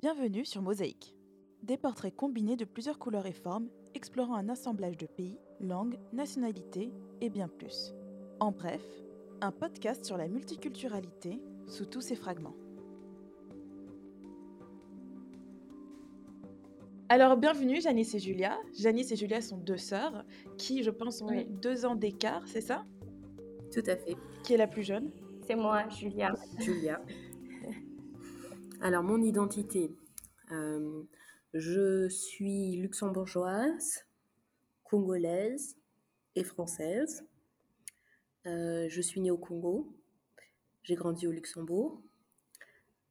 Bienvenue sur Mosaïque. Des portraits combinés de plusieurs couleurs et formes, explorant un assemblage de pays, langues, nationalités et bien plus. En bref, un podcast sur la multiculturalité sous tous ses fragments. Alors, bienvenue Janice et Julia. Janice et Julia sont deux sœurs qui, je pense, ont Oui. deux ans d'écart, c'est ça? Tout à fait, Qui est la plus jeune? C'est moi, Julia. Julia. Alors, mon identité. euh, je suis luxembourgeoise, congolaise et française. Euh, je suis née au Congo. J'ai grandi au Luxembourg.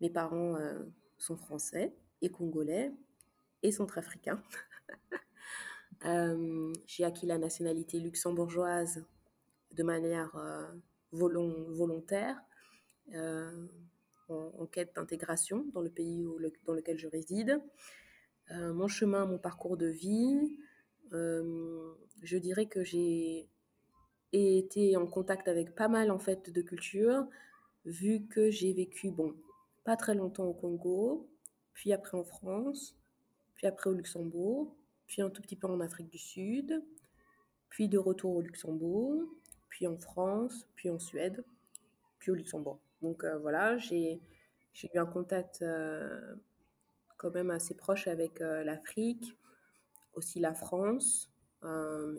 Mes parents euh, sont français et congolais et centrafricains. J'ai acquis la nationalité luxembourgeoise de manière volon- volontaire. En, quête d'intégration dans le pays dans lequel je réside. Euh, mon chemin, mon parcours de vie, euh, je dirais que j'ai été en contact avec pas mal en fait de cultures, vu que j'ai vécu, bon, pas très longtemps au Congo, puis après en France, puis après au Luxembourg, puis un tout petit peu en Afrique du Sud, puis de retour au Luxembourg, puis en France, puis en Suède, puis au Luxembourg. Donc euh, voilà, j'ai eu un contact euh, quand même assez proche avec euh, l'Afrique, aussi la France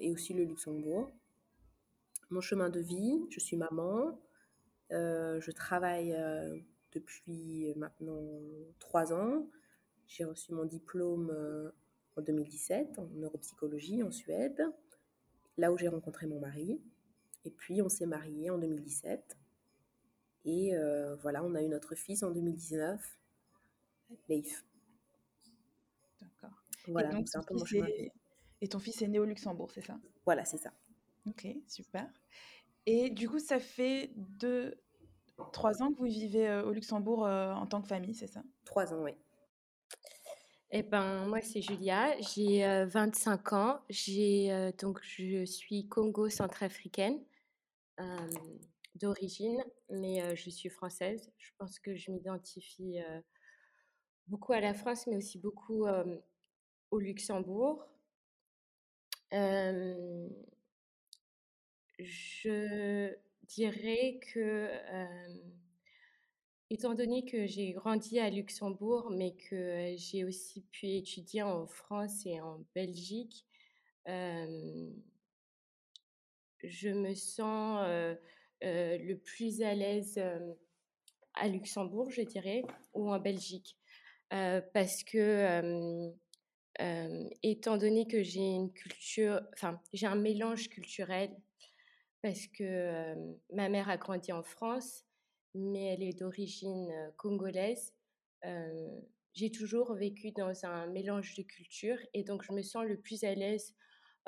et aussi le Luxembourg. Mon chemin de vie, je suis maman, je travaille depuis maintenant trois ans. J'ai reçu mon diplôme en 2017 en neuropsychologie en Suède, là où j'ai rencontré mon mari. Et puis on s'est mariés en 2017. Et euh, voilà, on a eu notre fils en 2019, Leif. D'accord. Voilà, et, donc, c'est un ton peu mon fils chemin. est- et ton fils est né au Luxembourg, c'est ça? Voilà, c'est ça. Ok, super. Et du coup, ça fait deux, trois ans que vous vivez euh, au Luxembourg euh, en tant que famille, c'est ça? Trois ans, oui. Eh ben, moi, c'est Julia. J'ai euh, 25 ans. J'ai euh, donc je suis Congo-centrafricaine euh, d'origine, mais je suis française. Je pense que je m'identifie beaucoup à la France, mais aussi beaucoup au Luxembourg. Je dirais que, étant donné que j'ai grandi à Luxembourg, mais que j'ai aussi pu étudier en France et en Belgique, je me sens le plus à l'aise euh, à Luxembourg, je dirais, ou en Belgique. Euh, parce que, euh, euh, étant donné que j'ai une culture, enfin, j'ai un mélange culturel, parce que euh, ma mère a grandi en France, mais elle est d'origine euh, congolaise. Euh, j'ai toujours vécu dans un mélange de cultures et donc je me sens le plus à l'aise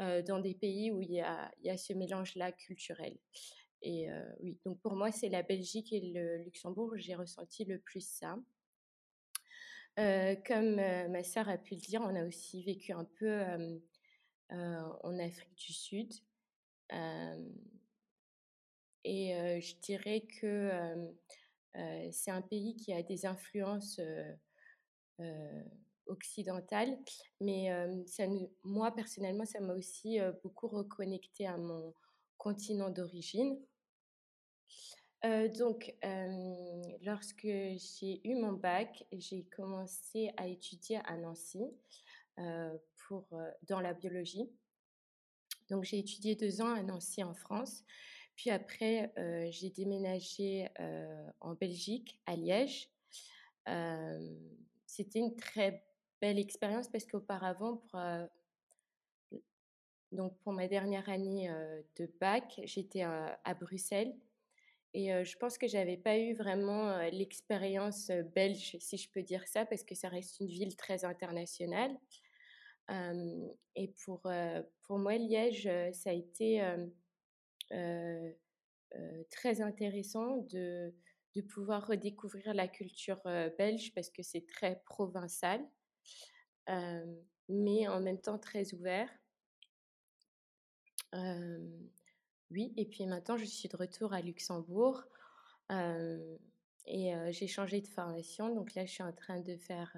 euh, dans des pays où il y a ce mélange-là culturel. Et oui, donc pour moi, c'est la Belgique et le Luxembourg où j'ai ressenti le plus ça. Comme ma sœur a pu le dire, on a aussi vécu un peu en Afrique du Sud. Et je dirais que c'est un pays qui a des influences occidentales, mais moi, personnellement, ça m'a aussi beaucoup reconnecté à mon continent d'origine. Donc, lorsque j'ai eu mon bac, j'ai commencé à étudier à Nancy pour, dans la biologie. Donc, j'ai étudié deux ans à Nancy en France. Puis après, j'ai déménagé en Belgique, à Liège. C'était une très belle expérience parce qu'auparavant, pour, donc pour ma dernière année de bac, j'étais à Bruxelles. Et je pense que j'avais pas eu vraiment l'expérience belge, si je peux dire ça, parce que ça reste une ville très internationale. Et pour, pour moi, Liège, ça a été très intéressant de, de pouvoir redécouvrir la culture belge parce que c'est très provincial, mais en même temps très ouvert. Oui, et puis maintenant, je suis de retour à Luxembourg. Et j'ai changé de formation. Donc là, je suis en train de faire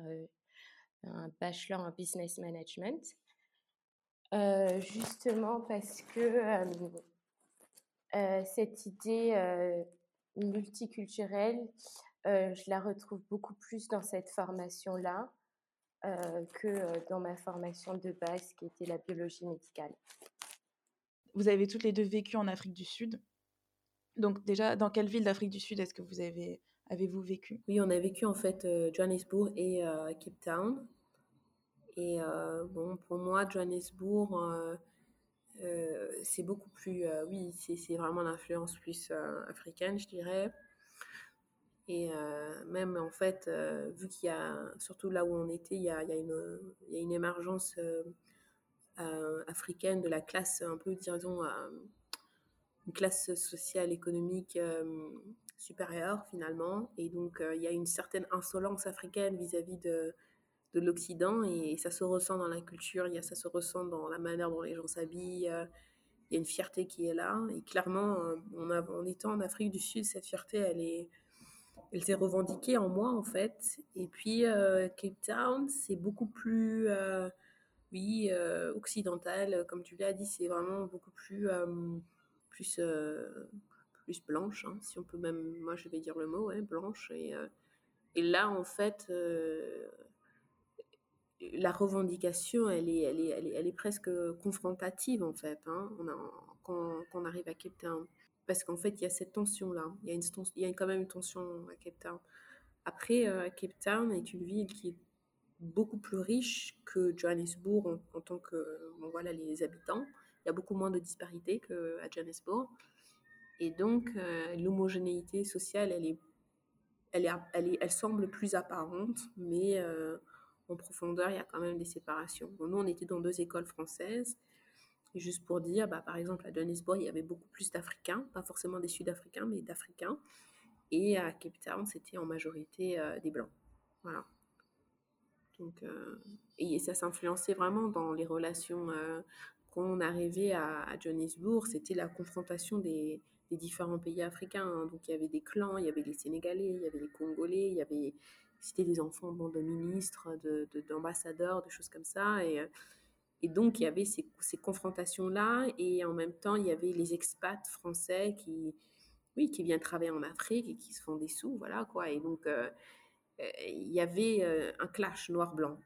un bachelor en business management. justement parce que cette idée multiculturelle, je la retrouve beaucoup plus dans cette formation-là que dans ma formation de base qui était la biologie médicale. Vous avez toutes les deux vécu en Afrique du Sud. Donc déjà, dans quelle ville d'Afrique du Sud est-ce que vous avez avez-vous vécu? Oui, on a vécu en fait Johannesburg et Cape Town. Et bon, pour moi, Johannesburg, c'est beaucoup plus, oui, c'est vraiment l'influence plus africaine, je dirais. Et même en fait, vu qu'il y a, surtout là où on était, il y a, il y a, une, il y a une émergence africaine de la classe un peu, disons, une classe sociale, économique supérieure finalement. Et donc, il y a une certaine insolence africaine vis-à-vis de, de l'Occident et, ça se ressent dans la culture, y a, ça se ressent dans la manière dont les gens s'habillent. il y a une fierté qui est là. Et clairement, en étant en Afrique du Sud, cette fierté, elle est elle s'est revendiquée en moi en fait. Et puis Cape Town, c'est beaucoup plus, oui, occidental, comme tu l'as dit, c'est vraiment beaucoup plus, plus, plus blanche, hein, si on peut même, moi je vais dire le mot, ouais, blanche. Et, et là en fait, la revendication, elle est, elle est, elle est, presque confrontative en fait. Hein, quand, on arrive à Cape Town parce qu'en fait, il y a cette tension-là. Il y a, une, il y a quand même une tension à Cape Town. Après, euh, Cape Town est une ville qui est beaucoup plus riche que Johannesburg en, tant que voilà, les habitants. Il y a beaucoup moins de disparités qu'à Johannesburg. Et donc, euh, l'homogénéité sociale, elle, est, elle, est, elle, est, elle semble plus apparente, mais euh, en profondeur, il y a quand même des séparations. nous, on était dans deux écoles françaises juste pour dire, bah, par exemple, à Johannesburg, il y avait beaucoup plus d'Africains, pas forcément des Sud-Africains, mais d'Africains. Et à Cape Town, c'était en majorité euh, des Blancs. Voilà. Euh, et ça s'influençait vraiment dans les relations. Euh, quand on arrivait à, à Johannesburg, c'était la confrontation des, différents pays africains. Hein. Donc, il y avait des clans, il y avait les Sénégalais, il y avait les Congolais, il y avait. C'était des enfants de ministres, d'ambassadeurs, de, de, choses comme ça. Et et donc, il y avait ces, confrontations-là, et en même temps, il y avait les expats français qui, oui, qui viennent travailler en Afrique et qui se font des sous, voilà, quoi. Et donc, euh, euh, il y avait euh, un clash noir-blanc.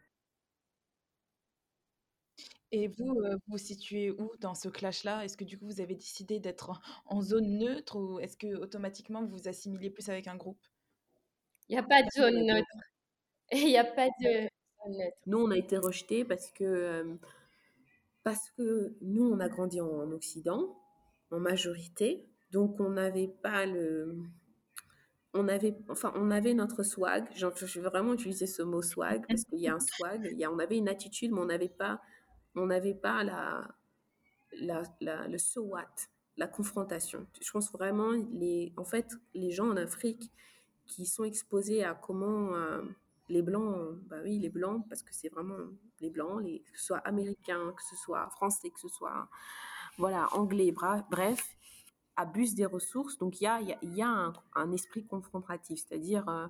Et vous, vous situez où dans ce clash-là? Est-ce que du coup, vous avez décidé d'être en zone neutre ou est-ce que automatiquement vous vous assimilez plus avec un groupe? Il n'y a pas de zone neutre. Il n'y a pas de zone neutre. Nous, on a été rejetés parce que parce que nous, on a grandi en, Occident, en majorité, donc on n'avait pas le... On avait, enfin, on avait notre swag. Je vais vraiment utiliser ce mot swag parce qu'il y a un swag. Il y a, on avait une attitude, mais on n'avait pas, on n'avait pas la, la, le so what, la confrontation. Je pense vraiment, les, en fait, les gens en Afrique qui sont exposés à comment euh, les blancs, bah oui, les blancs, parce que c'est vraiment les blancs, les, que ce soit américains, que ce soit français, que ce soit voilà, anglais, bref, abusent des ressources. Donc il y a, y a un, esprit confrontatif, c'est-à-dire euh,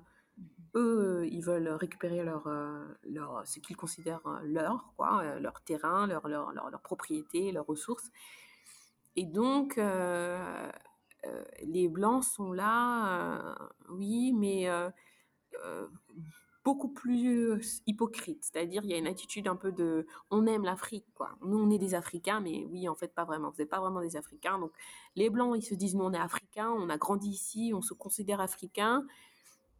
eux, ils veulent récupérer leur, euh, leur, ce qu'ils considèrent euh, leur, quoi, leur terrain, leur, leur, leur, leur, propriété, leurs ressources. Et donc, les blancs sont là, oui, mais beaucoup plus hypocrite. C'est-à-dire, il y a une attitude un peu de on aime l'Afrique, quoi. Nous, on est des Africains, mais oui, en fait, pas vraiment. Vous n'êtes pas vraiment des Africains. Donc, les Blancs, ils se disent nous, on est Africains, on a grandi ici, on se considère Africains.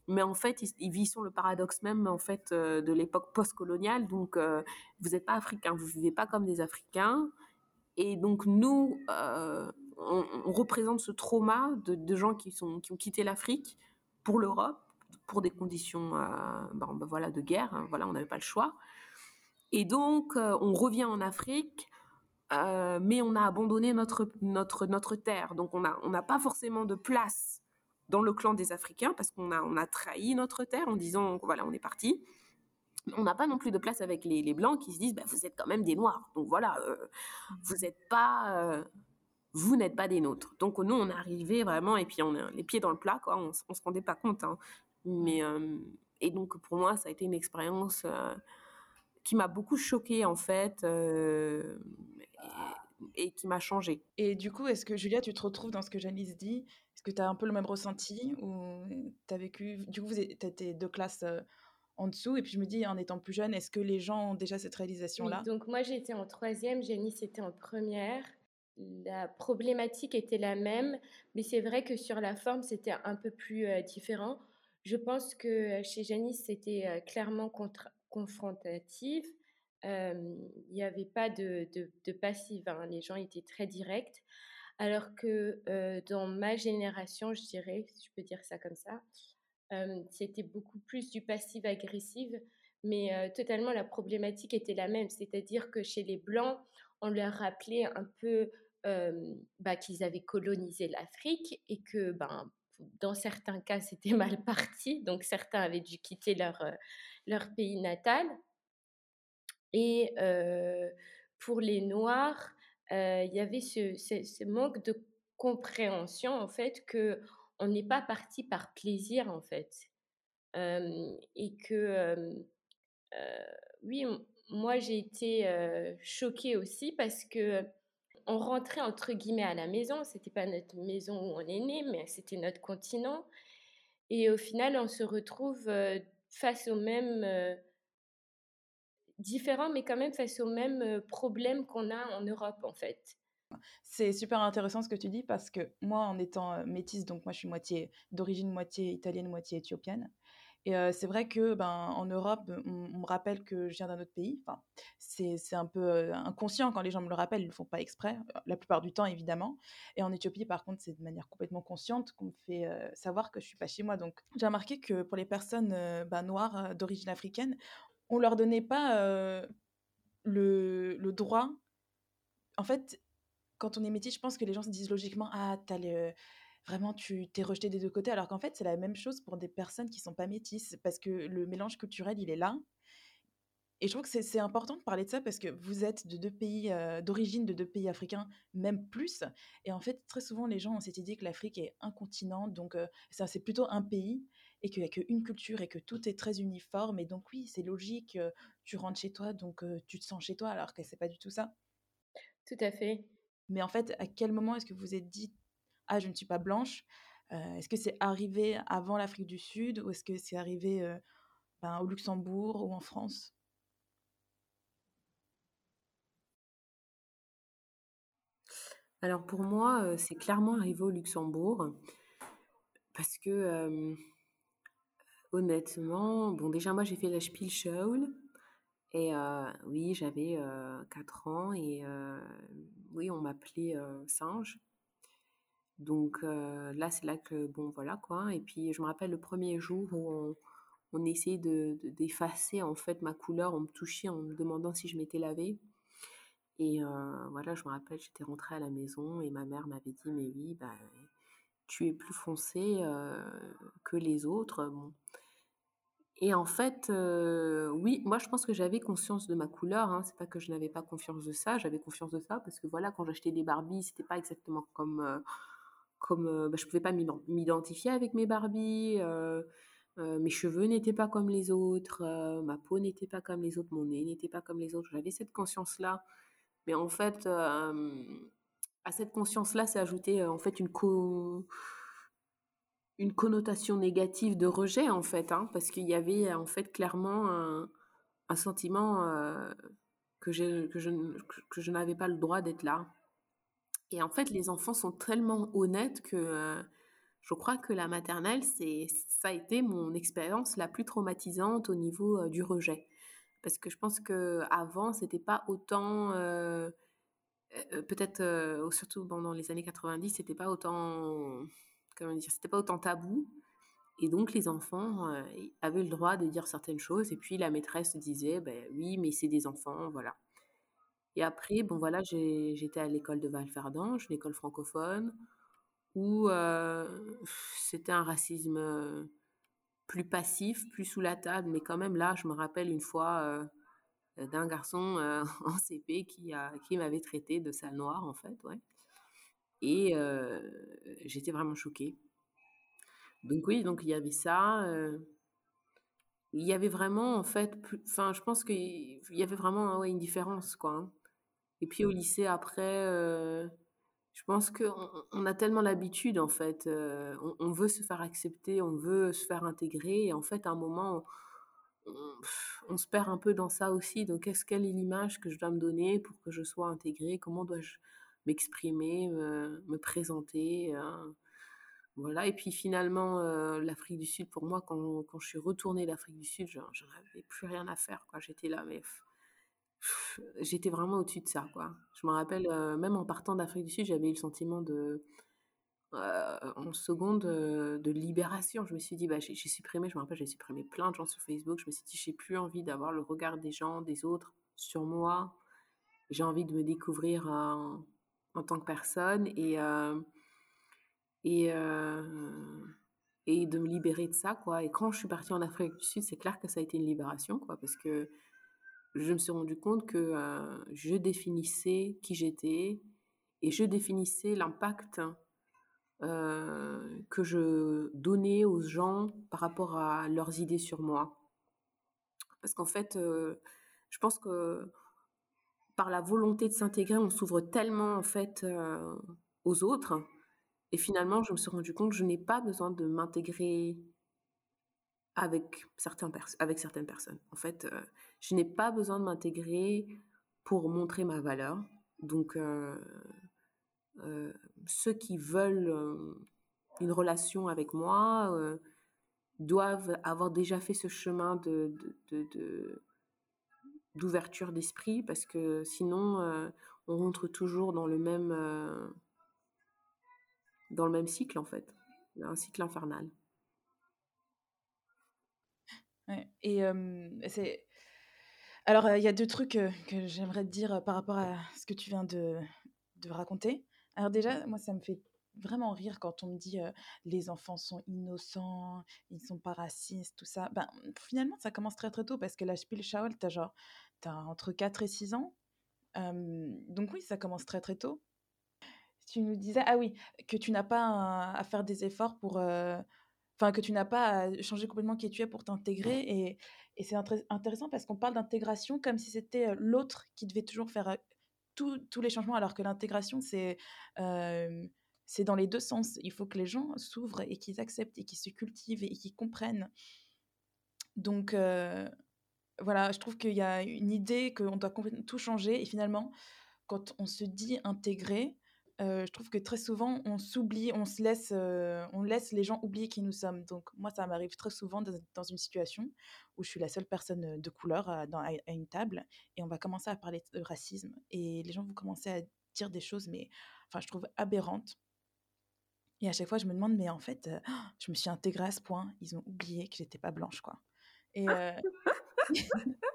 Mais en fait, ils, vivent sur le paradoxe même en fait euh, de l'époque postcoloniale. Donc, euh, vous n'êtes pas Africains, vous vivez pas comme des Africains. Et donc, nous, euh, on, représente ce trauma de, de gens qui, sont, qui ont quitté l'Afrique pour l'Europe pour des conditions euh, ben, ben voilà, de guerre. Hein, voilà, on n'avait pas le choix. Et donc, euh, on revient en Afrique, euh, mais on a abandonné notre, notre, notre terre. Donc, on n'a on pas forcément de place dans le clan des Africains parce qu'on a, on a trahi notre terre en disant, voilà, on est parti. On n'a pas non plus de place avec les, les Blancs qui se disent, bah, vous êtes quand même des Noirs. Donc voilà, vous n'êtes pas vous n'êtes pas des nôtres. Donc nous, on est arrivé vraiment, et puis on a les pieds dans le plat, quoi. On, ne se rendait pas compte. Hein. Mais, euh, et donc pour moi, ça a été une expérience euh, qui m'a beaucoup choquée, en fait, euh, et, qui m'a changée. Et du coup, est-ce que Julia, tu te retrouves dans ce que Janice dit? Est-ce que tu as un peu le même ressenti ou tu as vécu Du coup, tu étais deux classes en dessous. Et puis je me dis, en étant plus jeune, est-ce que les gens ont déjà cette réalisation-là? Donc moi, j'étais en troisième, Janice était en première. La problématique était la même, mais c'est vrai que sur la forme, c'était un peu plus euh, différent. Je pense que chez Janice, c'était clairement confrontatif. Il n'y avait pas de, passif, hein. les gens étaient très directs. Alors que dans ma génération, je dirais, si je peux dire ça comme ça, c'était beaucoup plus du passif-agressif, mais totalement la problématique était la même. C'est-à-dire que chez les Blancs, on leur rappelait un peu bah, qu'ils avaient colonisé l'Afrique et que ben, dans certains cas, c'était mal parti. Donc certains avaient dû quitter leur, leur pays natal. Et pour les Noirs, il y avait ce, ce, manque de compréhension, en fait, que on n'est pas parti par plaisir en fait. et que, oui, moi j'ai été choquée aussi parce que on rentrait entre guillemets à la maison. C'était pas notre maison où on est né, mais c'était notre continent. Et au final, on se retrouve face aux mêmes différents, mais quand même face aux mêmes problèmes qu'on a en Europe en fait. C'est super intéressant ce que tu dis parce que moi, en étant métisse, donc moi je suis moitié d'origine moitié italienne, moitié éthiopienne. Et c'est vrai que ben, en Europe, on, me rappelle que je viens d'un autre pays. Enfin, c'est un peu inconscient quand les gens me le rappellent, ils ne le font pas exprès, la plupart du temps évidemment. Et en Éthiopie, par contre, c'est de manière complètement consciente qu'on me fait savoir que je suis pas chez moi. Donc j'ai remarqué que pour les personnes ben, noires d'origine africaine, on leur donnait pas le, le droit. En fait, quand on est métis, je pense que les gens se disent logiquement Ah, t'as vraiment, tu t'es rejeté des deux côtés. Alors qu'en fait, c'est la même chose pour des personnes qui sont pas métisses, parce que le mélange culturel, il est là. Et je trouve que c'est important de parler de ça parce que vous êtes de deux pays, d'origine de deux pays africains, même plus. Et en fait, très souvent, les gens ont cette idée que l'Afrique est un continent, donc ça, c'est plutôt un pays, et qu'il n'y a qu'une culture et que tout est très uniforme. Et donc, oui, c'est logique, tu rentres chez toi, donc tu te sens chez toi, alors que c'est pas du tout ça. Tout à fait. Mais en fait, à quel moment est-ce que vous vous êtes dit Ah, je ne suis pas blanche Est-ce que c'est arrivé avant l'Afrique du Sud ou est-ce que c'est arrivé ben, au Luxembourg ou en France? Alors pour moi, c'est clairement arrivé au Luxembourg parce que honnêtement, bon déjà moi j'ai fait la Spielschule et oui, j'avais 4 ans et oui, on m'appelait singe. Donc là, c'est là que, bon, voilà quoi. Et puis, je me rappelle le premier jour où on, essayait de, d'effacer en fait ma couleur, on me touchait en me demandant si je m'étais lavée. Et voilà, je me rappelle, j'étais rentrée à la maison et ma mère m'avait dit, mais oui, bah, tu es plus foncé que les autres. Et en fait, oui, moi je pense que j'avais conscience de ma couleur. Hein. C'est pas que je n'avais pas confiance de ça, j'avais confiance de ça parce que voilà, quand j'achetais des Barbies, c'était pas exactement comme, comme, bah, je pouvais pas m'identifier avec mes Barbies. mes cheveux n'étaient pas comme les autres, ma peau n'était pas comme les autres, mon nez n'était pas comme les autres. J'avais cette conscience-là, mais en fait, à cette conscience-là, c'est ajouté en fait une co une connotation négative de rejet en fait, hein, parce qu'il y avait en fait clairement un, sentiment que, que, je, que je n'avais pas le droit d'être là. Et en fait, les enfants sont tellement honnêtes que euh, je crois que la maternelle, c'est, ça a été mon expérience la plus traumatisante au niveau euh, du rejet. Parce que je pense qu'avant, c'était pas autant... peut-être, surtout dans les années 90, c'était pas autant comment dire, c'était pas autant tabou. Et donc les enfants euh, avaient le droit de dire certaines choses. Et puis la maîtresse disait, ben oui, mais c'est des enfants, voilà. Et après, bon voilà, j'étais à l'école de Valferdange, une école francophone, où c'était un racisme plus passif, plus sous la table. Mais quand même, là, je me rappelle une fois d'un garçon en CP qui, qui m'avait traité de sale noire, en fait, ouais. Et j'étais vraiment choquée. Donc oui, donc il y avait ça. il y avait vraiment, en fait, enfin, je pense qu'il y avait vraiment ouais, une différence, quoi. Hein. Et puis au lycée, après, je pense qu'on on a tellement l'habitude, en fait. On, on, veut se faire accepter, on veut se faire intégrer. Et en fait, à un moment, on, se perd un peu dans ça aussi. Donc, quest quelle est l'image que je dois me donner pour que je sois intégrée? Comment dois-je m'exprimer, me, présenter hein? Voilà. Et puis finalement, euh, l'Afrique du Sud, pour moi, quand, quand je suis retournée d'Afrique du Sud, j'en avais plus rien à faire. Quoi. J'étais là, mais j'étais vraiment au-dessus de ça. Quoi. Je me rappelle, euh, même en partant d'Afrique du Sud, j'avais eu le sentiment de, euh, en seconde de libération. Je me suis dit, bah, j'ai supprimé, je me rappelle, j'ai supprimé plein de gens sur Facebook. Je me suis dit, j'ai plus envie d'avoir le regard des gens, des autres sur moi. J'ai envie de me découvrir en tant que personne et, et, et de me libérer de ça. Quoi. Et quand je suis partie en Afrique du Sud, c'est clair que ça a été une libération quoi, parce que je me suis rendu compte que je définissais qui j'étais et je définissais l'impact que je donnais aux gens par rapport à leurs idées sur moi. Parce qu'en fait, je pense que par la volonté de s'intégrer, on s'ouvre tellement en fait aux autres. Et finalement, je me suis rendu compte que je n'ai pas besoin de m'intégrer avec, certains avec certaines personnes. En fait, je n'ai pas besoin de m'intégrer pour montrer ma valeur. Donc, euh, ceux qui veulent euh, une relation avec moi euh, doivent avoir déjà fait ce chemin d'ouverture d'esprit parce que sinon on rentre toujours dans le même dans le même cycle en fait un cycle infernal et c'est alors il y a deux trucs que j'aimerais te dire par rapport à ce que tu viens de, de raconter alors déjà, moi, ça me fait vraiment rire quand on me dit les enfants sont innocents, ils sont pas racistes, tout ça. Ben, finalement, ça commence très très tôt parce que la Spielschauel, t'as genre as entre 4 et 6 ans. donc oui, ça commence très très tôt. Tu nous disais, ah oui, que tu n'as pas à faire des efforts pour... Enfin, que tu n'as pas à changer complètement qui tu es pour t'intégrer. Et, et c'est intéressant parce qu'on parle d'intégration comme si c'était l'autre qui devait toujours faire tous les changements, alors que l'intégration, c'est c'est dans les deux sens. Il faut que les gens s'ouvrent et qu'ils acceptent et qu'ils se cultivent et qu'ils comprennent. Donc, voilà, je trouve qu'il y a une idée qu'on doit complètement tout changer. Et finalement, quand on se dit intégré, je trouve que très souvent, on s'oublie, on se laisse, on laisse les gens oublier qui nous sommes. Donc, moi, ça m'arrive très souvent dans, une situation où je suis la seule personne de couleur à, dans, à, une table et on va commencer à parler de racisme et les gens vont commencer à dire des choses, mais enfin, je trouve aberrantes. Et à chaque fois, je me demande, mais en fait, je me suis intégrée à ce point. Ils ont oublié que j'étais pas blanche, quoi. Et,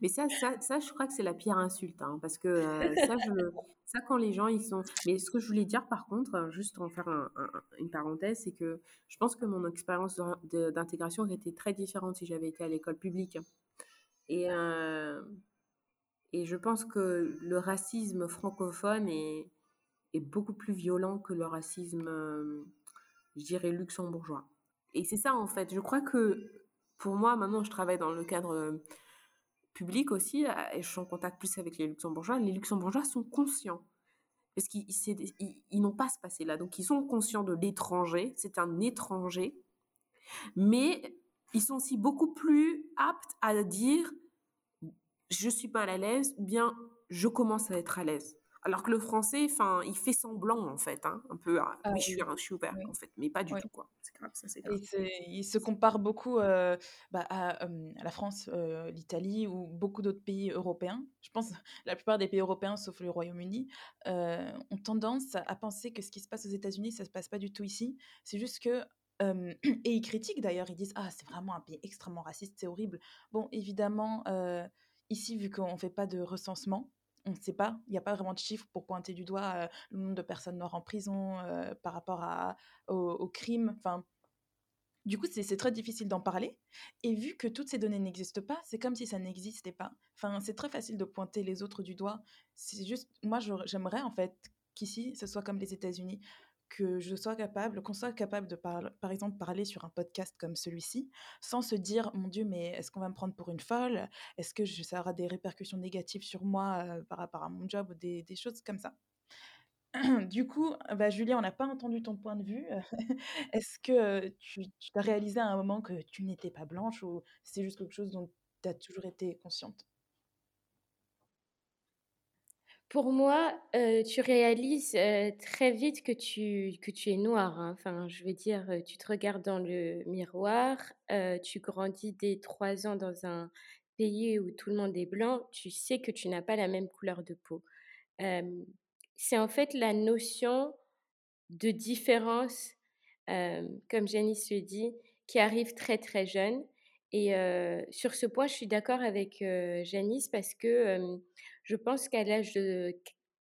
Mais ça, ça, je crois que c'est la pire insulte, hein, parce que euh, ça, quand les gens, ils sont... Mais ce que je voulais dire, par contre, euh, juste en faire une parenthèse, c'est que je pense que mon expérience d'intégration aurait été très différente si j'avais été à l'école publique. Et, euh, et je pense que le racisme francophone est, est beaucoup plus violent que le racisme, je dirais, luxembourgeois. Et c'est ça, en fait. Je crois que pour moi, maintenant, je travaille dans le cadre euh, public aussi, euh, et je suis en contact plus avec les luxembourgeois. Les luxembourgeois sont conscients. Parce qu'ils ils, n'ont pas ce passé-là. Donc, ils sont conscients de l'étranger. C'est un étranger. Mais ils sont aussi beaucoup plus aptes à dire je suis pas à l'aise ou bien je commence à être à l'aise. Alors que le français, enfin, il fait semblant en fait, hein, un peu. Ah, oui, je suis, je suis ouvert en fait, mais pas du tout quoi. C'est grave, ça c'est grave. il se compare beaucoup bah, à, la France, l'Italie ou beaucoup d'autres pays européens. Je pense la plupart des pays européens, sauf le Royaume-Uni, ont tendance à penser que ce qui se passe aux États-Unis, ça se passe pas du tout ici. C'est juste que et ils critiquent d'ailleurs, ils disent ah c'est vraiment un pays extrêmement raciste, c'est horrible. Bon évidemment ici vu qu'on fait pas de recensement on ne sait pas, il n'y a pas vraiment de chiffres pour pointer du doigt le nombre de personnes noires en prison par rapport à, au, crime. Enfin, du coup, c'est très difficile d'en parler. Et vu que toutes ces données n'existent pas, c'est comme si ça n'existait pas. Enfin, c'est très facile de pointer les autres du doigt. C'est juste, moi, j'aimerais en fait qu'ici, ce soit comme les États-Unis, que je sois capable, qu'on soit capable de, par, par exemple, parler sur un podcast comme celui-ci, sans se dire, mon Dieu, mais est-ce qu'on va me prendre pour une folle? Est-ce que ça aura des répercussions négatives sur moi euh, par rapport à mon job ou des, choses comme ça? Du coup, bah, Julie, on n'a pas entendu ton point de vue. Est-ce que tu, tu as réalisé à un moment que tu n'étais pas blanche ou c'est juste quelque chose dont tu as toujours été consciente? Pour moi, tu réalises très vite que tu, es noire. Hein. Enfin, je veux dire, tu te regardes dans le miroir, tu grandis dès trois ans dans un pays où tout le monde est blanc, tu sais que tu n'as pas la même couleur de peau. c'est en fait la notion de différence, comme Janice le dit, qui arrive très très jeune. Et sur ce point, je suis d'accord avec Janice parce que je pense qu'à l'âge de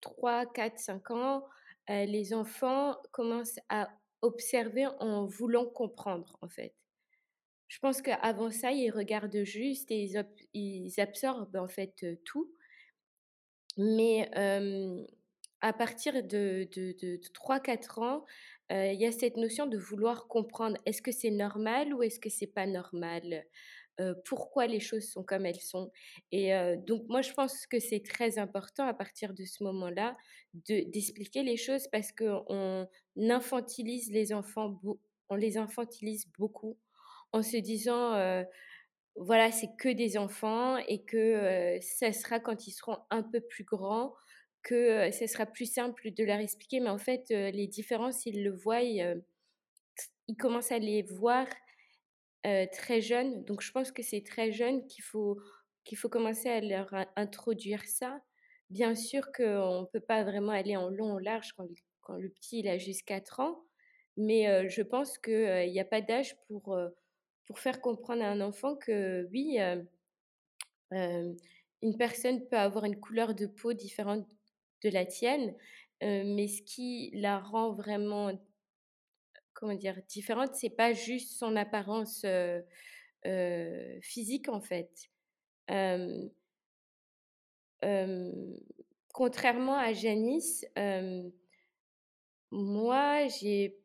3, 4, 5 ans, les enfants commencent à observer en voulant comprendre, en fait. Je pense qu'avant ça, ils regardent juste et ils, absorbent, en fait, tout. Mais à partir de, de, de 3-4 ans, il y a cette notion de vouloir comprendre est-ce que c'est normal ou est-ce que c'est pas normal? Pourquoi les choses sont comme elles sont. Et donc moi je pense que c'est très important à partir de ce moment-là d'expliquer les choses parce qu'on infantilise les enfants, on les infantilise beaucoup en se disant voilà c'est que des enfants et que ça sera quand ils seront un peu plus grands que ce sera plus simple de leur expliquer, mais en fait, les différences, ils le voient, ils, commencent à les voir très jeunes. Donc, je pense que c'est très jeune qu'il faut, faut commencer à leur introduire ça. Bien sûr qu'on ne peut pas vraiment aller en long, en large quand, quand le petit il a juste 4 ans, mais je pense qu'il n'y a pas d'âge pour, pour faire comprendre à un enfant que oui, une personne peut avoir une couleur de peau différente de la tienne, mais ce qui la rend vraiment, dire, différente, c'est pas juste son apparence physique en fait. contrairement à Janice, moi, j'ai,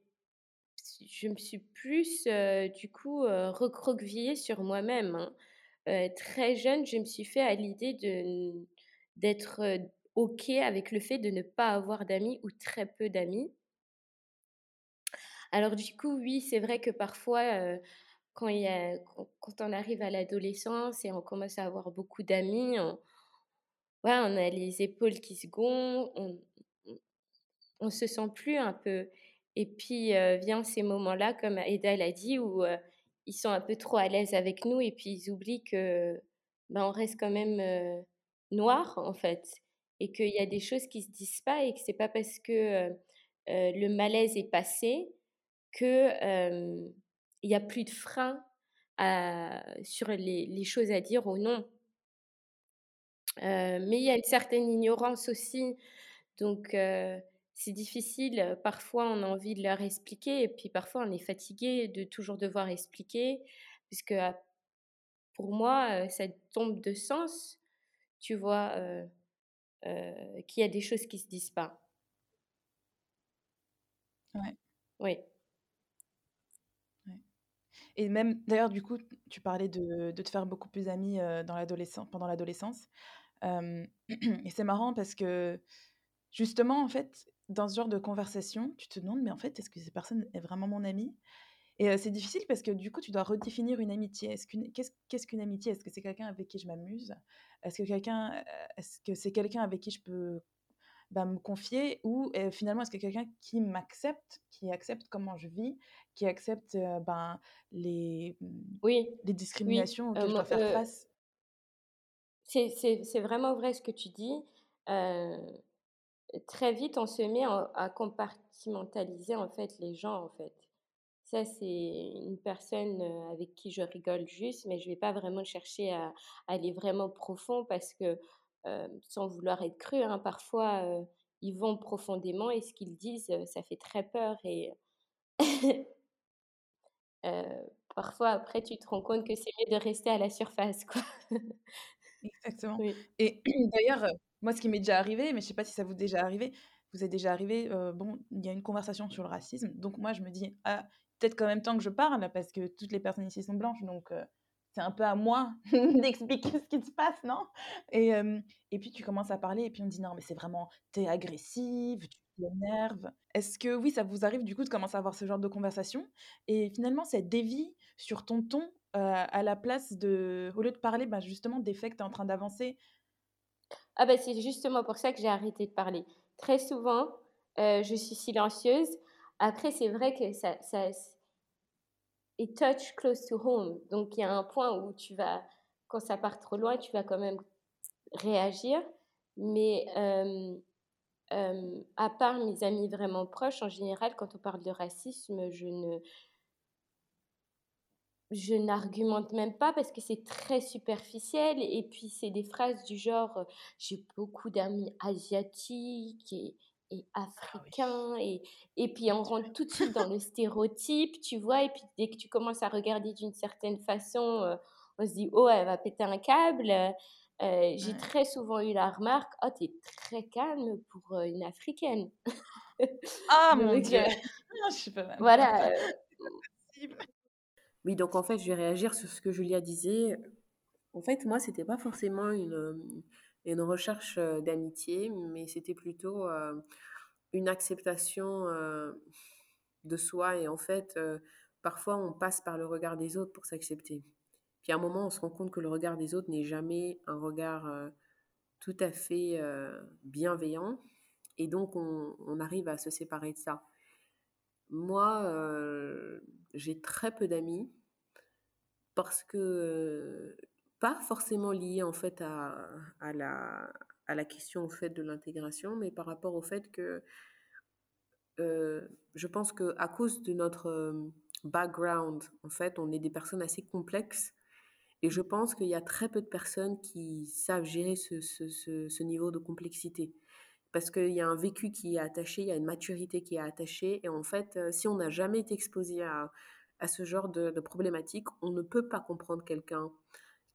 je me suis plus, du coup, recroquevillée sur moi-même. Hein. très jeune, je me suis fait à l'idée de d'être OK avec le fait de ne pas avoir d'amis ou très peu d'amis. Alors du coup, oui, c'est vrai que parfois, quand, on arrive à l'adolescence et on commence à avoir beaucoup d'amis, on, on a les épaules qui se gonflent, on, on, se sent plus un peu. Et puis vient ces moments-là, comme Eda l'a dit, où ils sont un peu trop à l'aise avec nous et puis ils oublient que ben, on reste quand même noir en fait et qu'il y a des choses qui se disent pas et que c'est pas parce que le malaise est passé que il y a plus de frein à, sur les, les, choses à dire ou non. mais il y a une certaine ignorance aussi, donc c'est difficile. Parfois, on a envie de leur expliquer, et puis parfois, on est fatigué de toujours devoir expliquer, puisque pour moi, ça tombe de sens, tu vois euh, qu'il y a des choses qui se disent pas. Ouais. Oui. Et même, d'ailleurs, du coup, tu parlais de, de te faire beaucoup plus amis pendant l'adolescence. et c'est marrant parce que, justement, en fait, dans ce genre de conversation, tu te demandes, mais en fait, est-ce que cette personne est vraiment mon amie? Et c'est difficile parce que, du coup, tu dois redéfinir une amitié. Qu'est-ce, qu'une amitié? Est-ce que c'est quelqu'un avec qui je m'amuse? Est-ce que quelqu'un, est-ce que c'est quelqu'un avec qui je peux bah, me confier ou finalement est-ce que quelqu'un qui m'accepte, qui accepte comment je vis, qui accepte ben, les, mmh, oui, les discriminations auxquelles je dois faire face? C'est, vraiment vrai ce que tu dis. très vite, on se met à compartimentaliser en fait les gens en fait. Ça, c'est une personne avec qui je rigole juste, mais je ne vais pas vraiment chercher à, aller vraiment profond parce que, sans vouloir être cru, hein, parfois, ils vont profondément et ce qu'ils disent, ça fait très peur. Et, parfois après tu te rends compte que c'est mieux de rester à la surface, quoi. Exactement. Et d'ailleurs, moi, ce qui m'est déjà arrivé, mais je sais pas si ça vous est déjà arrivé, vous est déjà arrivé, bon, il y a une conversation sur le racisme, donc moi je me dis: «Ah, peut-être qu'en même temps que je parle, parce que toutes les personnes ici sont blanches, donc c'est un peu à moi d'expliquer ce qui se passe, non?» et et puis tu commences à parler et puis on me dit: «Non, mais c'est vraiment tu es agressive, tu t'énerves». Est-ce que oui, ça vous arrive du coup de commencer à avoir ce genre de conversation? Et finalement ça dévie sur ton ton, à la place de au lieu de parler, bah, justement des faits que tu es en train d'avancer? Ah bah, c'est justement pour ça que j'ai arrêté de parler. Très souvent, je suis silencieuse. Après, c'est vrai que ça ça it touch close to home. Donc il y a un point où tu vas quand ça part trop loin, tu vas quand même réagir. Mais à part mes amis vraiment proches, en général, quand on parle de racisme, je ne je n'argumente même pas parce que c'est très superficiel et puis c'est des phrases du genre j'ai beaucoup d'amis asiatiques et, et ah africains et, et puis on rentre tout de suite dans le stéréotype tu vois et puis dès que tu commences à regarder d'une certaine façon on se dit oh elle va péter un câble j'ai très souvent eu la remarque oh t'es très calme pour une africaine ah mon dieu je suis pas mal. voilà oui, donc en fait, je vais réagir sur ce que Julia disait. En fait, moi, c'était pas forcément une, une recherche d'amitié, mais c'était plutôt une acceptation de soi. Et en fait, parfois, on passe par le regard des autres pour s'accepter. Puis à un moment, on se rend compte que le regard des autres n'est jamais un regard tout à fait bienveillant. Et donc, on, on, arrive à se séparer de ça. Moi, j'ai très peu d'amis parce que pas forcément lié en fait à, la, à la question au fait de l'intégration, mais par rapport au fait que je pense que à cause de notre background, en fait, on est des personnes assez complexes. Et je pense qu'il y a très peu de personnes qui savent gérer ce, ce, niveau de complexité. Parce qu'il y a un vécu qui est attaché, il y a une maturité qui est attachée. Et en fait, si on n'a jamais été exposé à, à ce genre de, problématiques, on ne peut pas comprendre quelqu'un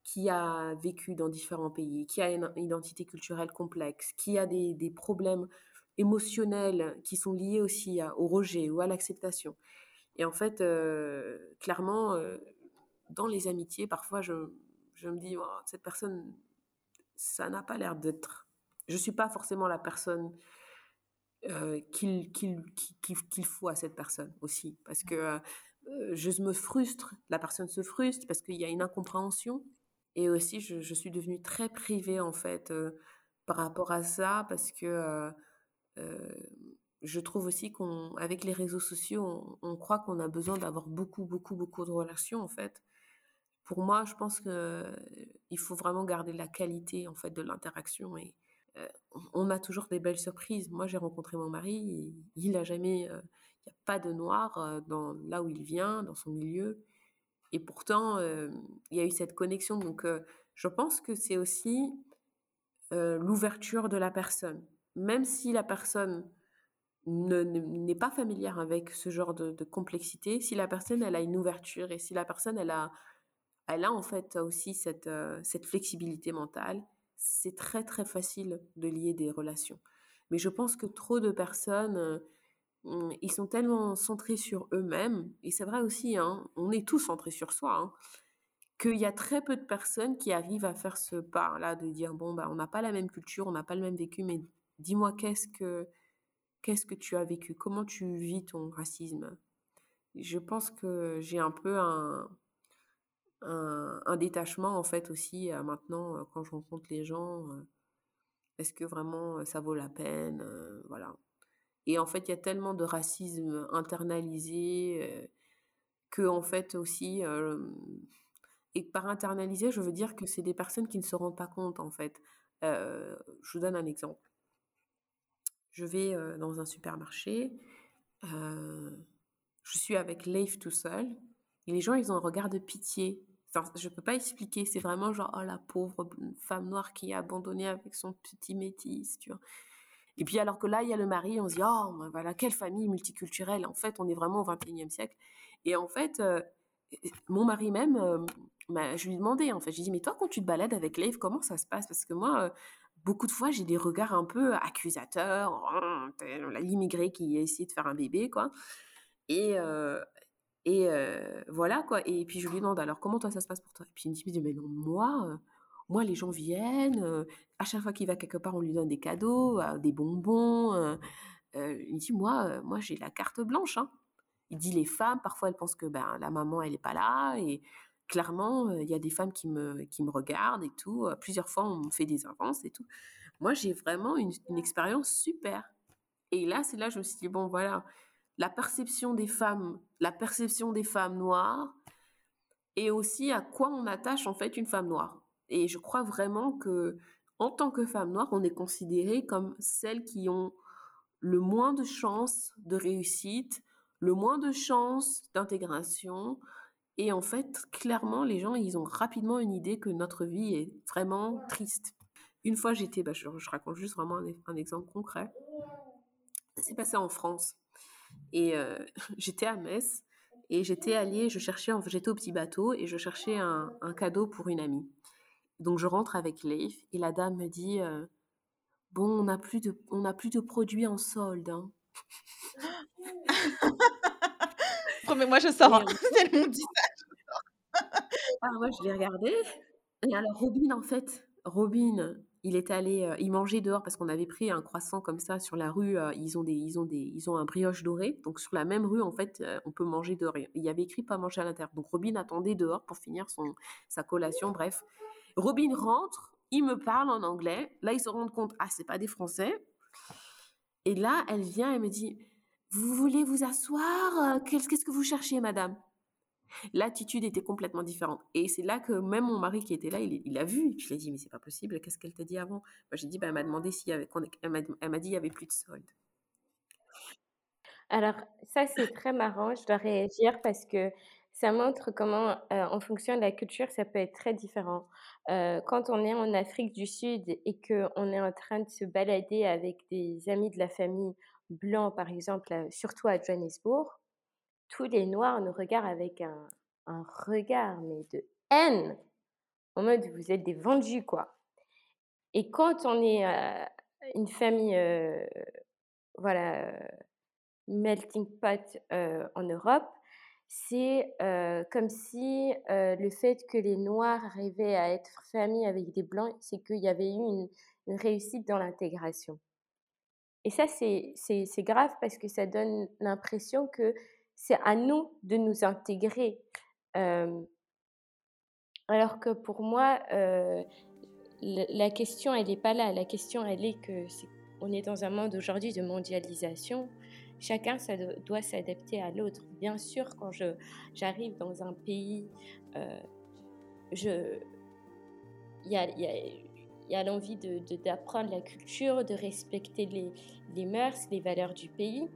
qui a vécu dans différents pays, qui a une identité culturelle complexe, qui a des, problèmes émotionnels qui sont liés aussi au rejet ou à l'acceptation. Et en fait, euh, clairement, euh, dans les amitiés, parfois, je, me dis, cette personne, ça n'a pas l'air d'être... Je ne suis pas forcément la personne euh, qu'il faut à cette personne aussi. Parce que je me frustre, la personne se frustre parce qu'il y a une incompréhension. Et aussi, je, suis devenue très privée, en fait, par rapport à ça, parce que je trouve aussi qu'avec les réseaux sociaux, on, croit qu'on a besoin d'avoir beaucoup, beaucoup, beaucoup de relations, en fait. Pour moi, je pense qu'il faut vraiment garder la qualité, en fait, de l'interaction. Et on a toujours des belles surprises. Moi, j'ai rencontré mon mari, il n'a jamais il n'y a pas de noir là où il vient, dans son milieu. Et pourtant, il y a eu cette connexion. Donc, je pense que c'est aussi l'ouverture de la personne. Même si la personne n'est pas familière avec ce genre de, complexité, si la personne elle a une ouverture et si la personne elle a, elle a en fait aussi cette, cette flexibilité mentale, c'est très très facile de lier des relations. Mais je pense que trop de personnes ils sont tellement centrés sur eux-mêmes, et c'est vrai aussi, hein, on est tous centrés sur soi, hein, qu'il y a très peu de personnes qui arrivent à faire ce pas-là, de dire, bon, bah, on n'a pas la même culture, on n'a pas le même vécu, mais dis-moi qu'est-ce que, qu'est-ce que tu as vécu, comment tu vis ton racisme? Je pense que j'ai un peu un, un, détachement, en fait, aussi, euh, maintenant, euh, quand je rencontre les gens. Euh, est-ce que vraiment ça vaut la peine Voilà. Et en fait, il y a tellement de racisme internalisé que, en fait, aussi. et par internalisé, je veux dire que c'est des personnes qui ne se rendent pas compte, en fait. je vous donne un exemple. Je vais dans un supermarché. je suis avec Leif tout seul. Et les gens, ils ont un regard de pitié. Enfin, je peux pas expliquer. C'est vraiment genre, oh la pauvre femme noire qui est abandonnée avec son petit métis, tu vois. Et puis alors que là, il y a le mari, on se dit, oh, ben voilà, quelle famille multiculturelle. En fait, on est vraiment au 21e siècle. Et en fait, mon mari même, je lui demandais, en fait, je lui dis, mais toi, quand tu te balades avec Leif, comment ça se passe Parce que moi, beaucoup de fois, j'ai des regards un peu accusateurs, oh, l'immigré qui a essayé de faire un bébé, quoi. Et, et voilà, quoi. Et puis je lui demande, alors, comment toi, ça se passe pour toi Et puis il me dit, mais non, moi, moi, les gens viennent, à chaque fois qu'il va quelque part, on lui donne des cadeaux, des bonbons. il dit, moi, moi j'ai la carte blanche. Hein. Il dit, les femmes, parfois, elles pensent que ben, la maman, elle n'est pas là. Et clairement, il y a des femmes qui me, qui me regardent et tout. Plusieurs fois, on me fait des avances et tout. Moi, j'ai vraiment une, une expérience super. Et là, c'est là je me suis dit, bon, voilà, la perception des femmes, la perception des femmes noires, et aussi à quoi on attache en fait une femme noire. Et je crois vraiment que en tant que femme noire, on est considéré comme celles qui ont le moins de chances de réussite, le moins de chances d'intégration. Et en fait, clairement, les gens, ils ont rapidement une idée que notre vie est vraiment triste. Une fois, j'étais, bah, je, raconte juste vraiment un, exemple concret. C'est passé en France. Et euh, j'étais à Metz et j'étais allée, j'étais au petit bateau et je cherchais un cadeau pour une amie. Donc je rentre avec Leif et la dame me dit euh, Bon, on n'a plus, de, on plus de produits en solde. Hein. moi je sors. Hein. C'est mon ah ouais, je l'ai regardé. Et alors Robin, en fait, Robin, il est allé, euh, il mangeait dehors parce qu'on avait pris un croissant comme ça sur la rue. Euh, ils ont des, ils ont des, ils ont un brioche doré. Donc sur la même rue, en fait, on peut manger dehors. Il y avait écrit pas manger à l'intérieur. Donc Robin attendait dehors pour finir son, sa collation. Bref, Robin rentre, il me parle en anglais. Là, ils se rendent compte, ah, c'est pas des Français. Et là, elle vient et me dit, vous voulez vous asseoir? Qu'est-ce que vous cherchez, madame? L'attitude était complètement différente. Et c'est là que même mon mari qui était là, il, a vu. Je lui ai dit, mais c'est pas possible, qu'est-ce qu'elle t'a dit avant? J'ai dit, bah, elle m'a demandé s'il y avait, elle m'a dit, il y avait plus de solde. Alors, ça, c'est très marrant. Je dois réagir parce que ça montre comment, en fonction de la culture, ça peut être très différent. quand on est en Afrique du Sud et qu'on est en train de se balader avec des amis de la famille blancs, par exemple, surtout à Johannesburg, tous les Noirs nous regardent avec un, regard, mais de haine, en mode vous êtes des vendus, quoi. Et quand on est une famille, voilà, melting pot en Europe, c'est comme si le fait que les Noirs arrivaient à être famille avec des Blancs, c'est qu'il y avait eu une, réussite dans l'intégration. Et ça, c'est grave parce que ça donne l'impression que c'est à nous de nous intégrer. alors que pour moi, la question, elle n'est pas là. La question, elle est que on est dans un monde aujourd'hui de mondialisation chacun doit s'adapter à l'autre. Bien sûr, quand je, j'arrive dans un pays, euh, il y a, l'envie d'apprendre la culture, de respecter les, mœurs, les valeurs du pays.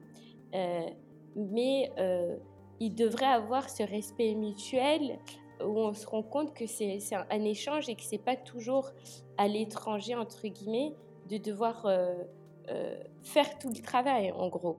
Euh, mais euh, il devrait avoir ce respect mutuel où on se rend compte que c'est, un, échange et que c'est pas toujours à l'étranger, entre guillemets, de devoir faire tout le travail, en gros.